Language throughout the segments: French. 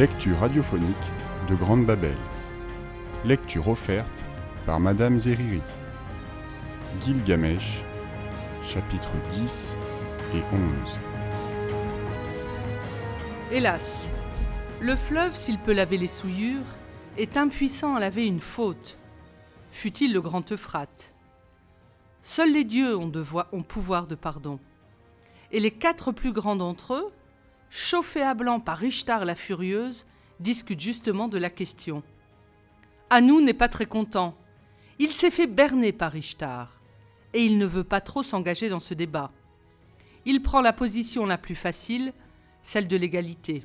Lecture radiophonique de Grande Babel. Lecture offerte par Madame Zeriri. Gilgamesh, chapitres 10 et 11. Hélas, le fleuve, s'il peut laver les souillures, est impuissant à laver une faute, fût-il le grand Euphrate. Seuls les dieux ont, ont pouvoir de pardon. Et les quatre plus grands d'entre eux, chauffés à blanc par Ishtar la furieuse, discutent justement de la question. Anou n'est pas très content. Il s'est fait berner par Ishtar, et il ne veut pas trop s'engager dans ce débat. Il prend la position la plus facile, celle de l'égalité.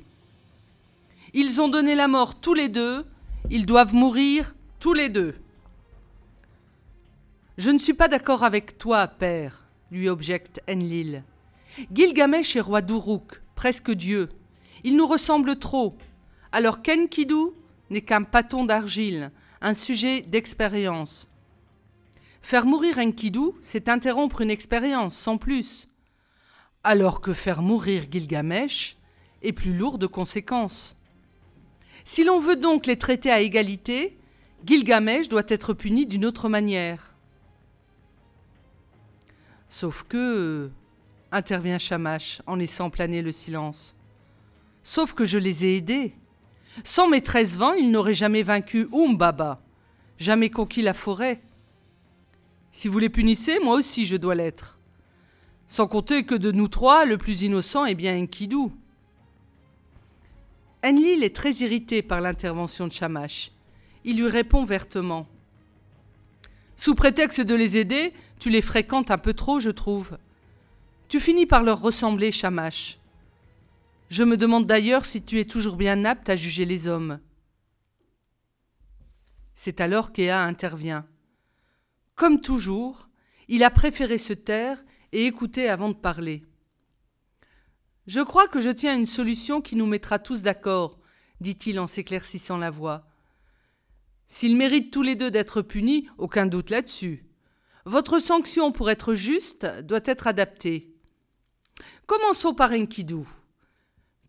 Ils ont donné la mort tous les deux, ils doivent mourir tous les deux. Je ne suis pas d'accord avec toi, père, lui objecte Enlil. Gilgamesh est roi d'Uruk, presque dieu. Il nous ressemble trop. Alors qu'Enkidu n'est qu'un pâton d'argile, un sujet d'expérience. Faire mourir Enkidu, c'est interrompre une expérience, sans plus. Alors que faire mourir Gilgamesh est plus lourd de conséquences. Si l'on veut donc les traiter à égalité, Gilgamesh doit être puni d'une autre manière. Sauf que, intervient Shamash en laissant planer le silence. Sauf que je les ai aidés. Sans mes treize vents, ils n'auraient jamais vaincu Umbaba, jamais conquis la forêt. Si vous les punissez, moi aussi je dois l'être. Sans compter que de nous trois, le plus innocent est bien Enkidu. Enlil est très irrité par l'intervention de Shamash. Il lui répond vertement. Sous prétexte de les aider, tu les fréquentes un peu trop, je trouve. Tu finis par leur ressembler, Shamash. Je me demande d'ailleurs si tu es toujours bien apte à juger les hommes. C'est alors qu'Ea intervient. Comme toujours, il a préféré se taire et écouter avant de parler. Je crois que je tiens une solution qui nous mettra tous d'accord, dit-il en s'éclaircissant la voix. S'ils méritent tous les deux d'être punis, aucun doute là-dessus. Votre sanction, pour être juste, doit être adaptée. Commençons par Enkidu.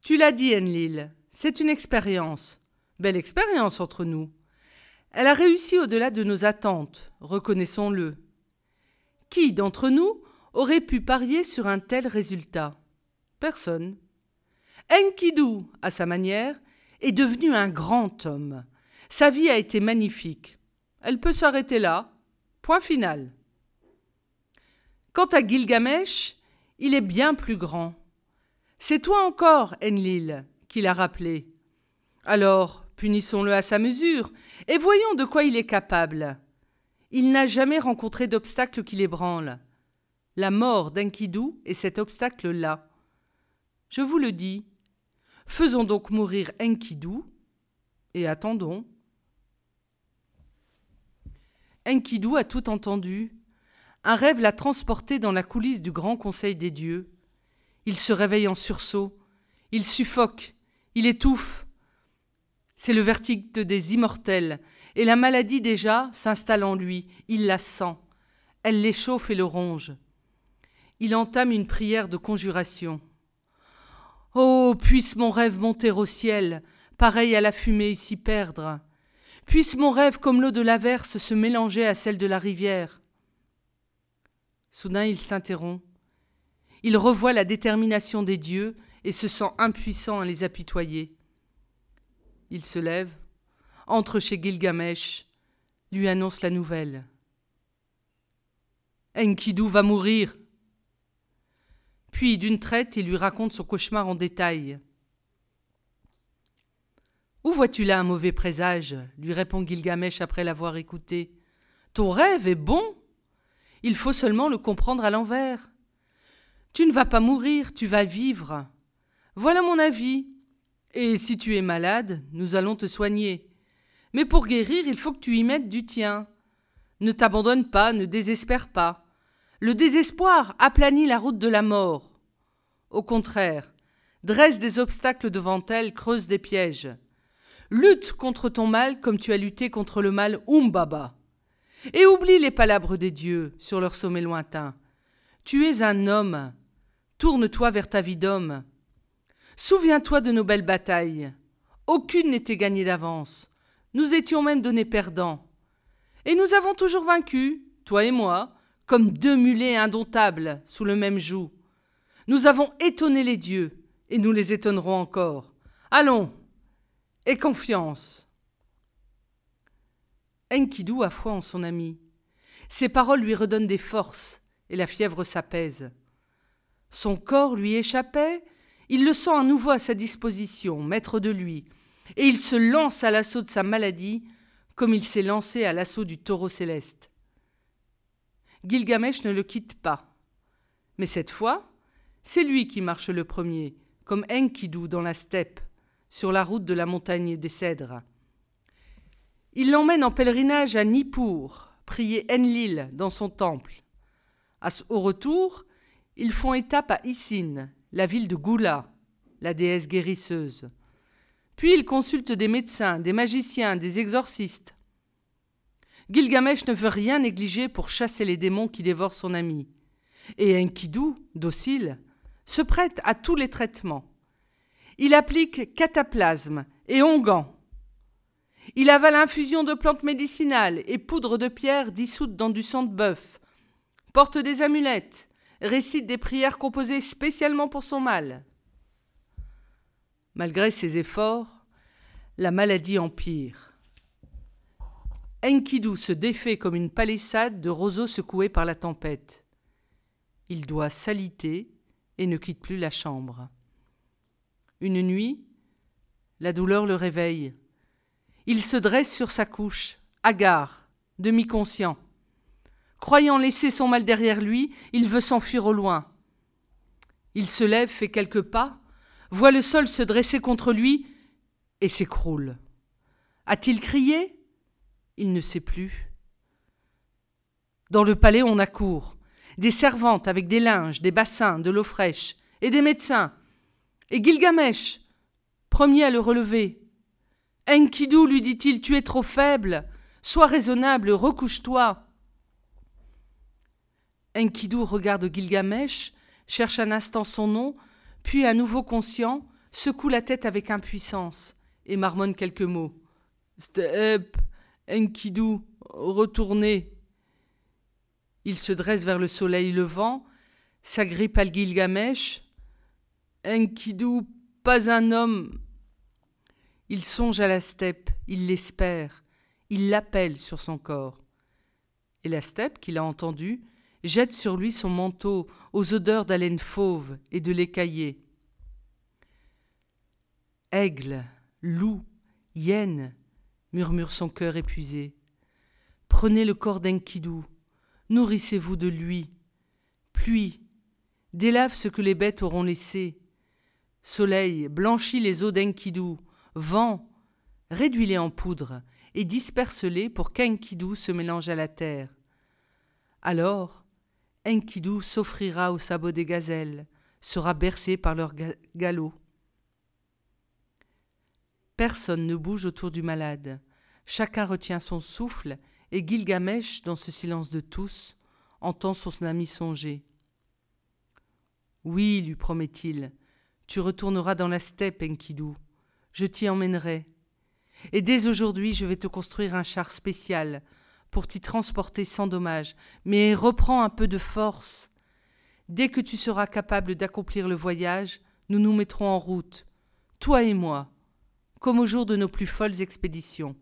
Tu l'as dit, Enlil, c'est une expérience. Belle expérience entre nous. Elle a réussi au-delà de nos attentes, reconnaissons-le. Qui d'entre nous aurait pu parier sur un tel résultat? Personne. Enkidu, à sa manière, est devenu un grand homme. Sa vie a été magnifique. Elle peut s'arrêter là. Point final. Quant à Gilgamesh, il est bien plus grand. C'est toi encore, Enlil, qui l'a rappelé. Alors, punissons-le à sa mesure, et voyons de quoi il est capable. Il n'a jamais rencontré d'obstacle qui l'ébranle. La mort d'Enkidu est cet obstacle-là. Je vous le dis. Faisons donc mourir Enkidu et attendons. Enkidu a tout entendu. Un rêve l'a transporté dans la coulisse du grand conseil des dieux. Il se réveille en sursaut. Il suffoque. Il étouffe. C'est le vertige des immortels, et la maladie déjà s'installe en lui. Il la sent. Elle l'échauffe et le ronge. Il entame une prière de conjuration. Oh, puisse mon rêve monter au ciel, pareil à la fumée s'y perdre. Puisse mon rêve, comme l'eau de l'averse, se mélanger à celle de la rivière. Soudain il s'interrompt. Il revoit la détermination des dieux et se sent impuissant à les apitoyer. Il se lève, entre chez Gilgamesh, lui annonce la nouvelle. Enkidu va mourir. Puis, d'une traite, il lui raconte son cauchemar en détail. Où vois-tu là un mauvais présage? lui répond Gilgamesh après l'avoir écouté. Ton rêve est bon. Il faut seulement le comprendre à l'envers. Tu ne vas pas mourir, tu vas vivre. Voilà mon avis. Et si tu es malade, nous allons te soigner. Mais pour guérir, il faut que tu y mettes du tien. Ne t'abandonne pas, ne désespère pas. Le désespoir aplanit la route de la mort. Au contraire, dresse des obstacles devant elle, creuse des pièges. Lutte contre ton mal comme tu as lutté contre le mal Umbaba. Et oublie les palabres des dieux sur leur sommet lointain. Tu es un homme. Tourne-toi vers ta vie d'homme. Souviens-toi de nos belles batailles. Aucune n'était gagnée d'avance. Nous étions même donnés perdants. Et nous avons toujours vaincu, toi et moi, comme deux mulets indomptables sous le même joug. Nous avons étonné les dieux, et nous les étonnerons encore. Allons, et confiance. Enkidu a foi en son ami. Ses paroles lui redonnent des forces, et la fièvre s'apaise. Son corps lui échappait, il le sent à nouveau à sa disposition, maître de lui, et il se lance à l'assaut de sa maladie comme il s'est lancé à l'assaut du taureau céleste. Gilgamesh ne le quitte pas. Mais cette fois, c'est lui qui marche le premier, comme Enkidu dans la steppe, sur la route de la montagne des cèdres. Il l'emmène en pèlerinage à Nippur, prier Enlil dans son temple. Au retour, ils font étape à Isin, la ville de Gula, la déesse guérisseuse. Puis ils consultent des médecins, des magiciens, des exorcistes. Gilgamesh ne veut rien négliger pour chasser les démons qui dévorent son ami. Et Enkidu, docile, se prête à tous les traitements. Il applique cataplasme et onguent. Il avale infusion de plantes médicinales et poudre de pierre dissoute dans du sang de bœuf, porte des amulettes, récite des prières composées spécialement pour son mal. Malgré ses efforts, la maladie empire. Enkidu se défait comme une palissade de roseaux secoués par la tempête. Il doit s'aliter et ne quitte plus la chambre. Une nuit, la douleur le réveille. Il se dresse sur sa couche, hagard, demi-conscient. Croyant laisser son mal derrière lui, il veut s'enfuir au loin. Il se lève, fait quelques pas, voit le sol se dresser contre lui et s'écroule. A-t-il crié? Il ne sait plus. Dans le palais, on accourt. Des servantes avec des linges, des bassins, de l'eau fraîche, et des médecins. Et Gilgamesh, premier à le relever. Enkidu, lui dit-il, tu es trop faible. Sois raisonnable, recouche-toi. Enkidu regarde Gilgamesh, cherche un instant son nom, puis à nouveau conscient, secoue la tête avec impuissance et marmonne quelques mots. Step, Enkidu, retournez. Il se dresse vers le soleil levant, s'agrippe à Gilgamesh. Enkidu, pas un homme. Il songe à la steppe, il l'espère, il l'appelle sur son corps. Et la steppe, qu'il a entendue, jette sur lui son manteau aux odeurs d'haleine fauve et de lait caillé. Aigle, loup, hyène, murmure son cœur épuisé. Prenez le corps d'Enkidu, nourrissez-vous de lui. Pluie, délave ce que les bêtes auront laissé. Soleil, blanchis les eaux d'Enkidu. Vent, réduis-les en poudre et disperse-les pour qu'Enkidu se mélange à la terre. Alors, Enkidu s'offrira au sabot des gazelles, sera bercé par leurs galops. Personne ne bouge autour du malade. Chacun retient son souffle, et Gilgamesh, dans ce silence de tous, entend son ami songer. Oui, lui promet-il, tu retourneras dans la steppe, Enkidu. Je t'y emmènerai. Et dès aujourd'hui, je vais te construire un char spécial pour t'y transporter sans dommage, mais reprends un peu de force. Dès que tu seras capable d'accomplir le voyage, nous nous mettrons en route, toi et moi, comme au jour de nos plus folles expéditions.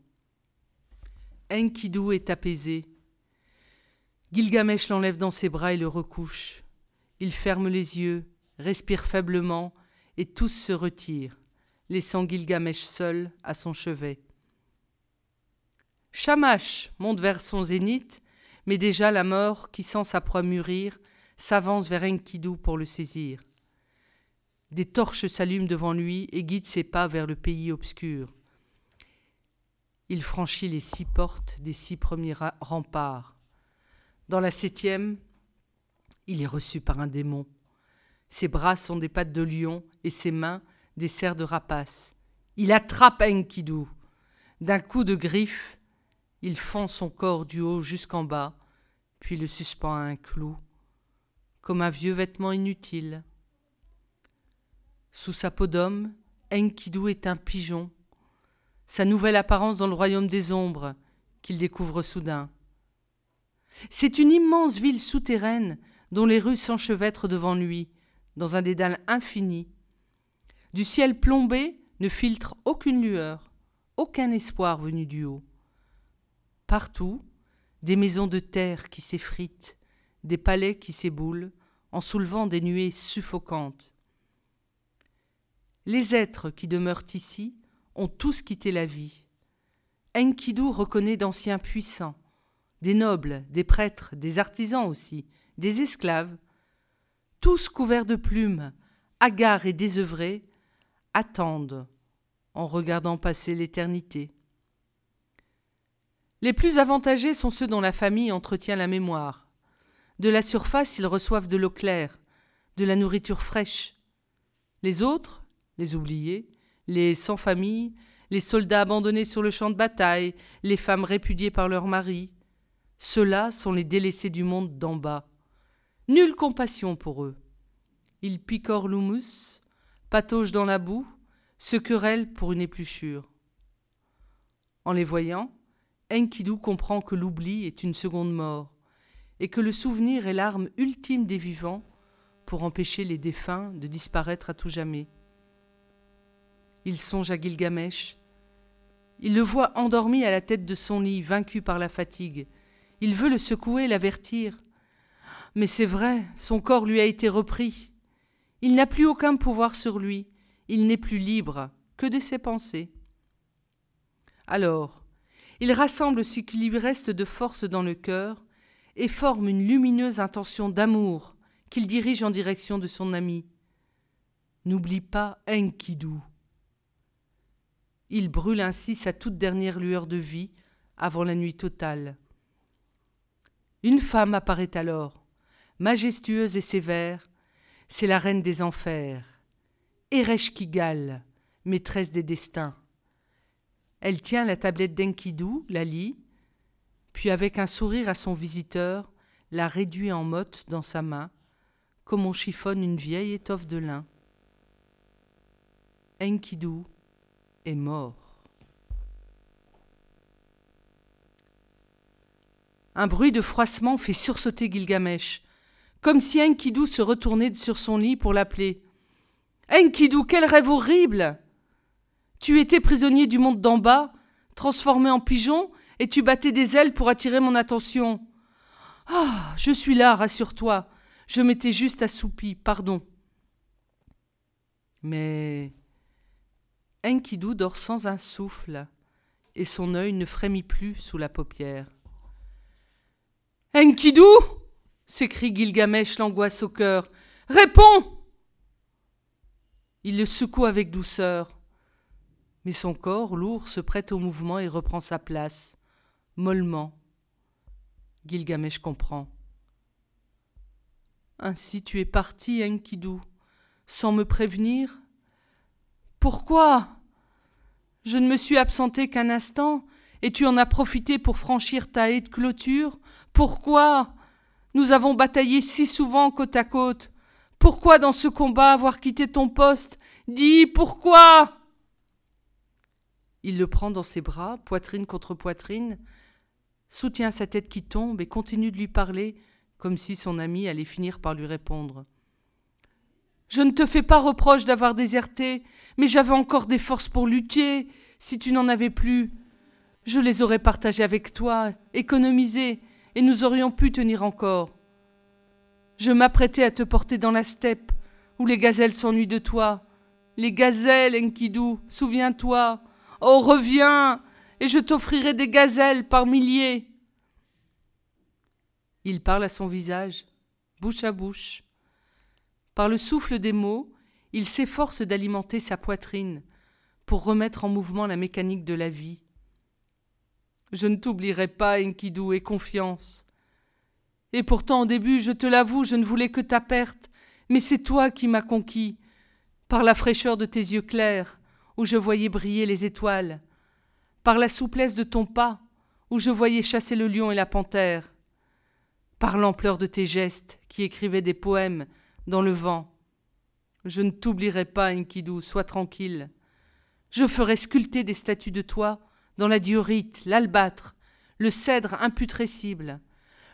Enkidu est apaisé. Gilgamesh l'enlève dans ses bras et le recouche. Il ferme les yeux, respire faiblement, et tous se retirent, laissant Gilgamesh seul à son chevet. Shamash monte vers son zénith, mais déjà la mort, qui sent sa proie mûrir, s'avance vers Enkidu pour le saisir. Des torches s'allument devant lui et guident ses pas vers le pays obscur. Il franchit les six portes des six premiers remparts. Dans la septième, il est reçu par un démon. Ses bras sont des pattes de lion et ses mains des de rapace. Il attrape Enkidu. D'un coup de griffe, il fend son corps du haut jusqu'en bas, puis le suspend à un clou, comme un vieux vêtement inutile. Sous sa peau d'homme, Enkidu est un pigeon, sa nouvelle apparence dans le royaume des ombres qu'il découvre soudain. C'est une immense ville souterraine dont les rues s'enchevêtrent devant lui, dans un dédale infini. Du ciel plombé ne filtre aucune lueur, aucun espoir venu du haut. Partout, des maisons de terre qui s'effritent, des palais qui s'éboulent, en soulevant des nuées suffocantes. Les êtres qui demeurent ici ont tous quitté la vie. Enkidu reconnaît d'anciens puissants, des nobles, des prêtres, des artisans aussi, des esclaves, tous couverts de plumes, hagards et désœuvrés, attendent en regardant passer l'éternité. Les plus avantagés sont ceux dont la famille entretient la mémoire. De la surface, ils reçoivent de l'eau claire, de la nourriture fraîche. Les autres, les oubliés, les sans famille, les soldats abandonnés sur le champ de bataille, les femmes répudiées par leurs maris, ceux-là sont les délaissés du monde d'en bas. Nulle compassion pour eux. Ils picorent l'humus, pataugent dans la boue, se querellent pour une épluchure. En les voyant, Enkidu comprend que l'oubli est une seconde mort, et que le souvenir est l'arme ultime des vivants pour empêcher les défunts de disparaître à tout jamais. Il songe à Gilgamesh. Il le voit endormi à la tête de son lit, vaincu par la fatigue. Il veut le secouer, l'avertir. Mais c'est vrai, son corps lui a été repris. Il n'a plus aucun pouvoir sur lui. Il n'est plus libre que de ses pensées. Alors, il rassemble ce qui lui reste de force dans le cœur et forme une lumineuse intention d'amour qu'il dirige en direction de son ami. N'oublie pas Enkidu. Il brûle ainsi sa toute dernière lueur de vie avant la nuit totale. Une femme apparaît alors, majestueuse et sévère, c'est la reine des enfers, Ereshkigal, maîtresse des destins. Elle tient la tablette d'Enkidu, la lit, puis avec un sourire à son visiteur, la réduit en motte dans sa main, comme on chiffonne une vieille étoffe de lin. Enkidu est mort. Un bruit de froissement fait sursauter Gilgamesh, comme si Enkidu se retournait sur son lit pour l'appeler. Enkidu, quel rêve horrible Tu étais prisonnier du monde d'en bas, transformé en pigeon, et tu battais des ailes pour attirer mon attention. Ah, je suis là, rassure-toi. Je m'étais juste assoupi, pardon. Mais Enkidu dort sans un souffle, et son œil ne frémit plus sous la paupière. Enkidu s'écrie Gilgamesh, l'angoisse au cœur. Réponds! Il le secoue avec douceur, mais son corps lourd se prête au mouvement et reprend sa place, mollement. Gilgamesh comprend. Ainsi tu es parti, Enkidu, sans me prévenir? Pourquoi? Je ne me suis absenté qu'un instant, et tu en as profité pour franchir ta haie de clôture. Pourquoi? Nous avons bataillé si souvent côte à côte. Pourquoi dans ce combat avoir quitté ton poste? Dis pourquoi? Il le prend dans ses bras, poitrine contre poitrine, soutient sa tête qui tombe et continue de lui parler comme si son ami allait finir par lui répondre. Je ne te fais pas reproche d'avoir déserté, mais j'avais encore des forces pour lutter. Si tu n'en avais plus, je les aurais partagées avec toi, économisées, et nous aurions pu tenir encore. Je m'apprêtais à te porter dans la steppe, où les gazelles s'ennuient de toi. Les gazelles, Enkidu, souviens-toi. Oh, reviens, et je t'offrirai des gazelles par milliers. Il parle à son visage, bouche à bouche, par le souffle des mots, il s'efforce d'alimenter sa poitrine pour remettre en mouvement la mécanique de la vie. Je ne t'oublierai pas, Enkidu, et confiance. Et pourtant, au début, je te l'avoue, je ne voulais que ta perte, mais c'est toi qui m'as conquis, par la fraîcheur de tes yeux clairs, où je voyais briller les étoiles, par la souplesse de ton pas, où je voyais chasser le lion et la panthère, par l'ampleur de tes gestes, qui écrivaient des poèmes dans le vent. Je ne t'oublierai pas, Enkidu, sois tranquille. Je ferai sculpter des statues de toi dans la diorite, l'albâtre, le cèdre imputrescible.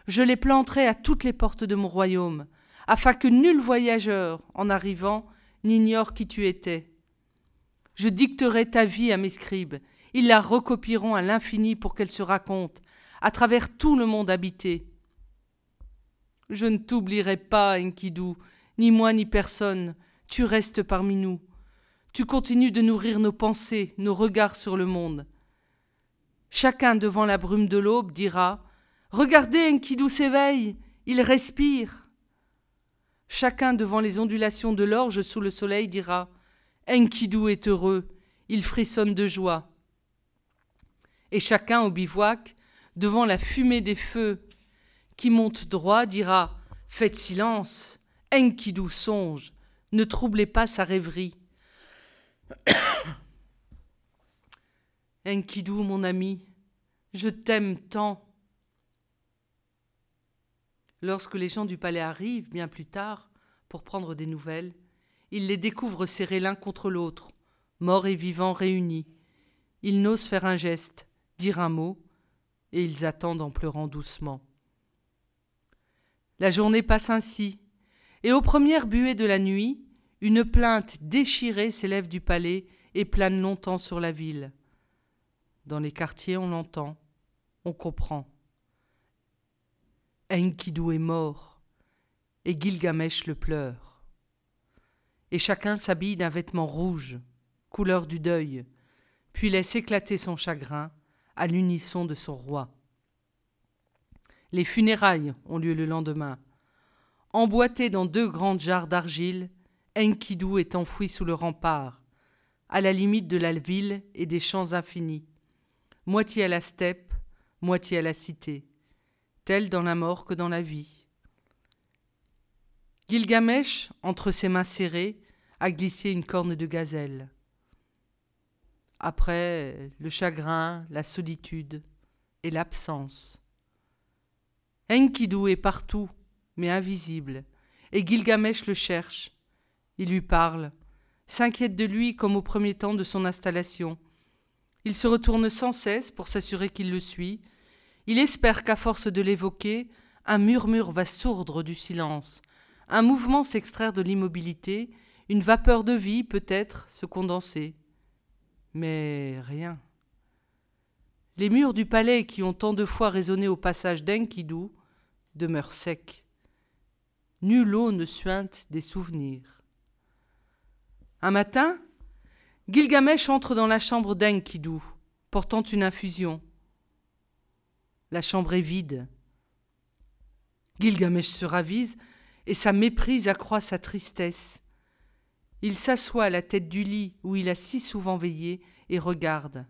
Je les planterai à toutes les portes de mon royaume, afin que nul voyageur, en arrivant, n'ignore qui tu étais. Je dicterai ta vie à mes scribes, ils la recopieront à l'infini pour qu'elle se raconte, à travers tout le monde habité. Je ne t'oublierai pas, Enkidu, ni moi ni personne, tu restes parmi nous. Tu continues de nourrir nos pensées, nos regards sur le monde. Chacun devant la brume de l'aube dira Regardez, Enkidu s'éveille, il respire. Chacun devant les ondulations de l'orge sous le soleil dira Enkidu est heureux, il frissonne de joie. Et chacun au bivouac, devant la fumée des feux qui monte droit, dira Faites silence, Enkidu songe, ne troublez pas sa rêverie. Enkidu, mon ami, je t'aime tant. Lorsque les gens du palais arrivent, bien plus tard, pour prendre des nouvelles, ils les découvrent serrés l'un contre l'autre, morts et vivants réunis. Ils n'osent faire un geste, dire un mot, et ils attendent en pleurant doucement. La journée passe ainsi, et aux premières buées de la nuit, une plainte déchirée s'élève du palais et plane longtemps sur la ville. Dans les quartiers, on l'entend, on comprend. Enkidu est mort, et Gilgamesh le pleure. Et chacun s'habille d'un vêtement rouge, couleur du deuil, puis laisse éclater son chagrin à l'unisson de son roi. Les funérailles ont lieu le lendemain. Emboîté dans deux grandes jarres d'argile, Enkidu est enfoui sous le rempart, à la limite de la ville et des champs infinis, moitié à la steppe, moitié à la cité, tel dans la mort que dans la vie. Gilgamesh, entre ses mains serrées, a glissé une corne de gazelle. Après, le chagrin, la solitude et l'absence. Enkidu est partout, mais invisible, et Gilgamesh le cherche. Il lui parle, s'inquiète de lui comme au premier temps de son installation. Il se retourne sans cesse pour s'assurer qu'il le suit. Il espère qu'à force de l'évoquer, un murmure va sourdre du silence, un mouvement s'extraire de l'immobilité, une vapeur de vie peut-être se condenser. Mais rien. Les murs du palais qui ont tant de fois résonné au passage d'Enkidu demeure sec. Nulle eau ne suinte des souvenirs. Un matin, Gilgamesh entre dans la chambre d'Enkidu, portant une infusion. La chambre est vide. Gilgamesh se ravise et sa méprise accroît sa tristesse. Il s'assoit à la tête du lit où il a si souvent veillé et regarde.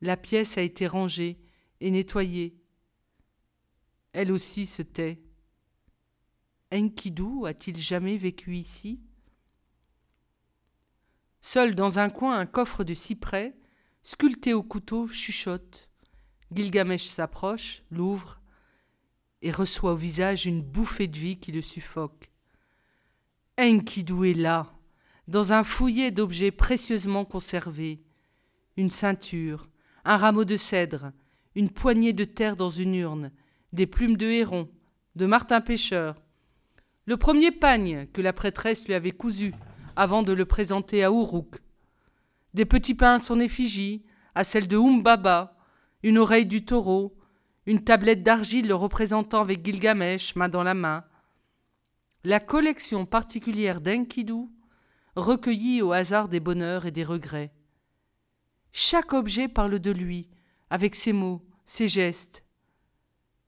La pièce a été rangée et nettoyée elle aussi se tait. Enkidu a-t-il jamais vécu ici? Seul dans un coin, un coffre de cyprès, sculpté au couteau, chuchote. Gilgamesh s'approche, l'ouvre, et reçoit au visage une bouffée de vie qui le suffoque. Enkidu est là, dans un fouillet d'objets précieusement conservés. Une ceinture, un rameau de cèdre, une poignée de terre dans une urne, des plumes de héron, de Martin Pêcheur, le premier pagne que la prêtresse lui avait cousu avant de le présenter à Uruk, des petits pains à son effigie, à celle de Umbaba, une oreille du taureau, une tablette d'argile le représentant avec Gilgamesh, main dans la main. La collection particulière d'Enkidu, recueillie au hasard des bonheurs et des regrets. Chaque objet parle de lui, avec ses mots, ses gestes,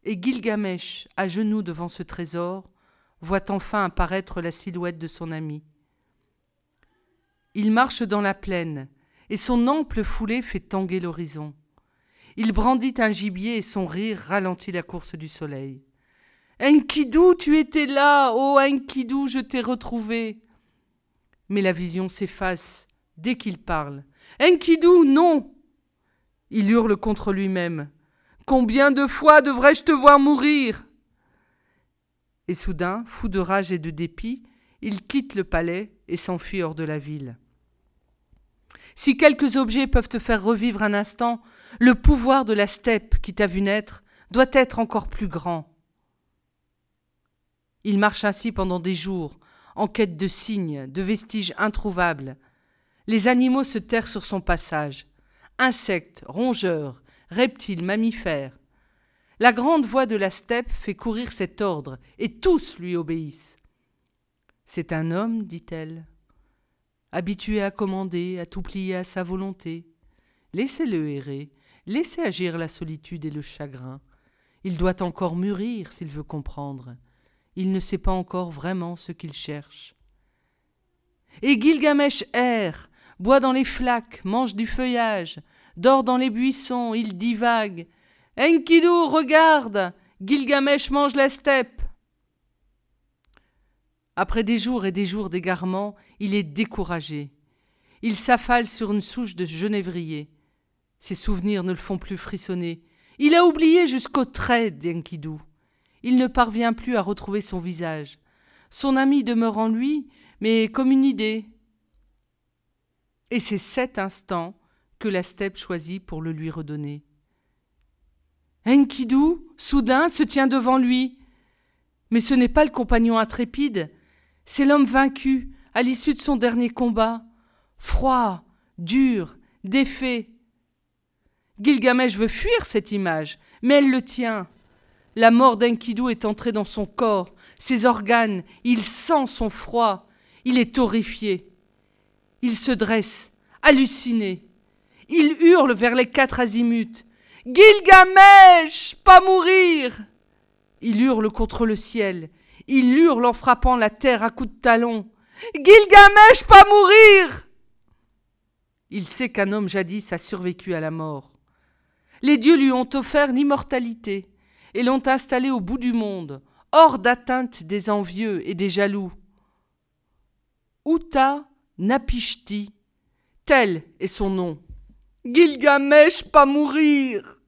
et Gilgamesh, à genoux devant ce trésor, voit enfin apparaître la silhouette de son ami. Il marche dans la plaine, et son ample foulée fait tanguer l'horizon. Il brandit un gibier et son rire ralentit la course du soleil. Enkidu, tu étais là, oh Enkidu, je t'ai retrouvé. Mais la vision s'efface dès qu'il parle. Enkidu, non Il hurle contre lui-même. Combien de fois devrais-je te voir mourir? Et soudain, fou de rage et de dépit, il quitte le palais et s'enfuit hors de la ville. Si quelques objets peuvent te faire revivre un instant, le pouvoir de la steppe qui t'a vu naître doit être encore plus grand. Il marche ainsi pendant des jours, en quête de signes, de vestiges introuvables. Les animaux se terrent sur son passage. Insectes, rongeurs, reptiles, mammifères. La grande voix de la steppe fait courir cet ordre, et tous lui obéissent. C'est un homme, dit-elle, habitué à commander, à tout plier à sa volonté. Laissez-le errer, laissez agir la solitude et le chagrin. Il doit encore mûrir s'il veut comprendre. Il ne sait pas encore vraiment ce qu'il cherche. Et Gilgamesh erre, boit dans les flaques, mange du feuillage, dort dans les buissons, il divague. Enkidu, regarde Gilgamesh mange la steppe Après des jours et des jours d'égarement, il est découragé. Il s'affale sur une souche de genévrier. Ses souvenirs ne le font plus frissonner. Il a oublié jusqu'au trait d'Enkidu. Il ne parvient plus à retrouver son visage. Son ami demeure en lui, mais comme une idée. Et c'est cet instant que la steppe choisit pour le lui redonner. Enkidu, soudain, se tient devant lui. Mais ce n'est pas le compagnon intrépide, c'est l'homme vaincu à l'issue de son dernier combat, froid, dur, défait. Gilgamesh veut fuir cette image, mais elle le tient. La mort d'Enkidu est entrée dans son corps, ses organes, il sent son froid, il est horrifié. Il se dresse, halluciné. Il hurle vers les quatre azimuts. Gilgamesh, pas mourir Il hurle contre le ciel, il hurle en frappant la terre à coups de talon. Gilgamesh, pas mourir Il sait qu'un homme jadis a survécu à la mort. Les dieux lui ont offert l'immortalité et l'ont installé au bout du monde, hors d'atteinte des envieux et des jaloux. Uta Napishti, tel est son nom. Gilgamesh pas mourir.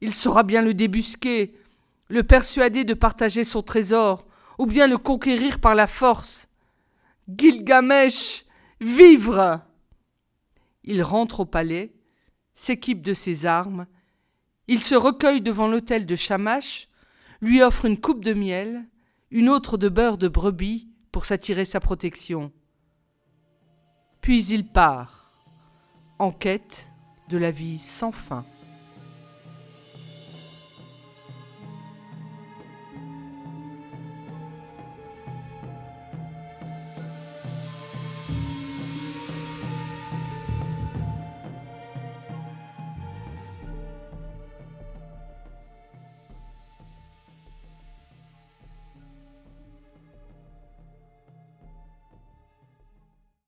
Il saura bien le débusquer, le persuader de partager son trésor, ou bien le conquérir par la force. Gilgamesh, vivre. Il rentre au palais, s'équipe de ses armes, il se recueille devant l'autel de Shamash, lui offre une coupe de miel, une autre de beurre de brebis pour s'attirer sa protection. Puis il part, en quête de la vie sans fin.